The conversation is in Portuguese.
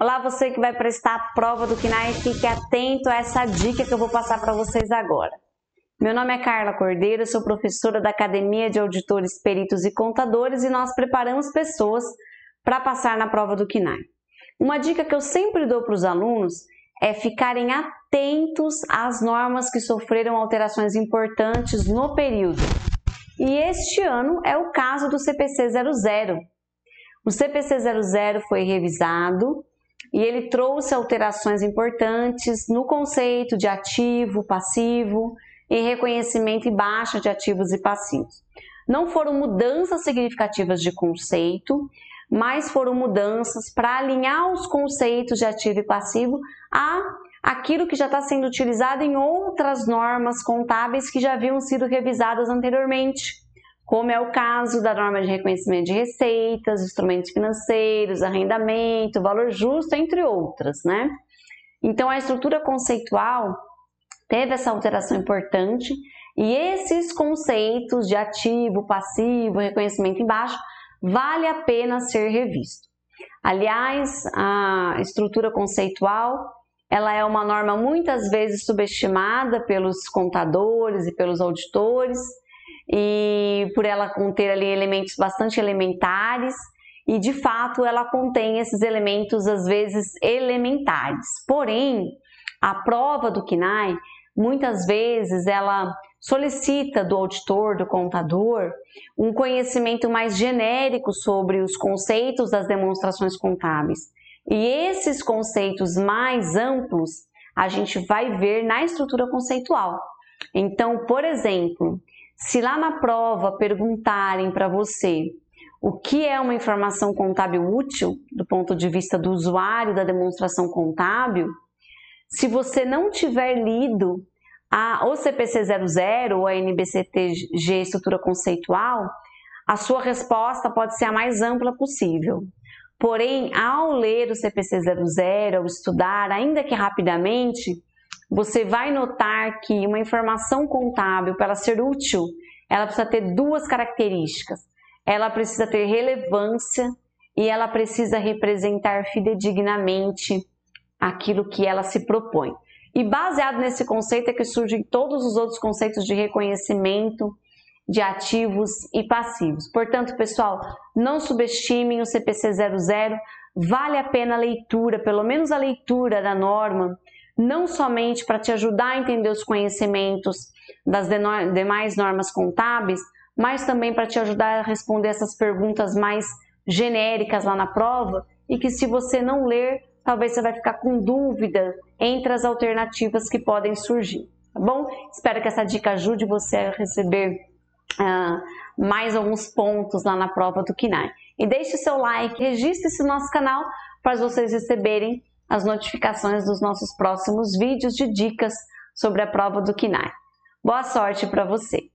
Olá, você que vai prestar a prova do KNAI, fique atento a essa dica que eu vou passar para vocês agora. Meu nome é Carla Cordeiro, sou professora da Academia de Auditores, Peritos e Contadores e nós preparamos pessoas para passar na prova do KNAI. Uma dica que eu sempre dou para os alunos é ficarem atentos às normas que sofreram alterações importantes no período. E este ano é o caso do CPC 00. O CPC 00 foi revisado e ele trouxe alterações importantes no conceito de ativo, passivo e reconhecimento e baixa de ativos e passivos. Não foram mudanças significativas de conceito, mas foram mudanças para alinhar os conceitos de ativo e passivo a aquilo que já está sendo utilizado em outras normas contábeis que já haviam sido revisadas anteriormente como é o caso da norma de reconhecimento de receitas, instrumentos financeiros, arrendamento, valor justo, entre outras, né? Então a estrutura conceitual teve essa alteração importante e esses conceitos de ativo, passivo, reconhecimento embaixo, vale a pena ser revisto. Aliás, a estrutura conceitual ela é uma norma muitas vezes subestimada pelos contadores e pelos auditores e por ela conter ali elementos bastante elementares e de fato ela contém esses elementos às vezes elementares. Porém, a prova do KNAI muitas vezes ela solicita do auditor, do contador, um conhecimento mais genérico sobre os conceitos das demonstrações contábeis. E esses conceitos mais amplos a gente vai ver na estrutura conceitual. Então, por exemplo, se lá na prova perguntarem para você o que é uma informação contábil útil do ponto de vista do usuário da demonstração contábil, se você não tiver lido a ou CPC 00 ou a NBCTG estrutura conceitual, a sua resposta pode ser a mais ampla possível. Porém, ao ler o CPC 00, ao estudar, ainda que rapidamente, você vai notar que uma informação contábil, para ser útil, ela precisa ter duas características. Ela precisa ter relevância e ela precisa representar fidedignamente aquilo que ela se propõe. E baseado nesse conceito é que surgem todos os outros conceitos de reconhecimento de ativos e passivos. Portanto, pessoal, não subestimem o CPC 00, vale a pena a leitura, pelo menos a leitura da norma, não somente para te ajudar a entender os conhecimentos das demais normas contábeis, mas também para te ajudar a responder essas perguntas mais genéricas lá na prova e que se você não ler, talvez você vai ficar com dúvida entre as alternativas que podem surgir, tá bom? Espero que essa dica ajude você a receber uh, mais alguns pontos lá na prova do KINAI. E deixe seu like, registre-se no nosso canal para vocês receberem as notificações dos nossos próximos vídeos de dicas sobre a prova do KINAI. Boa sorte para você!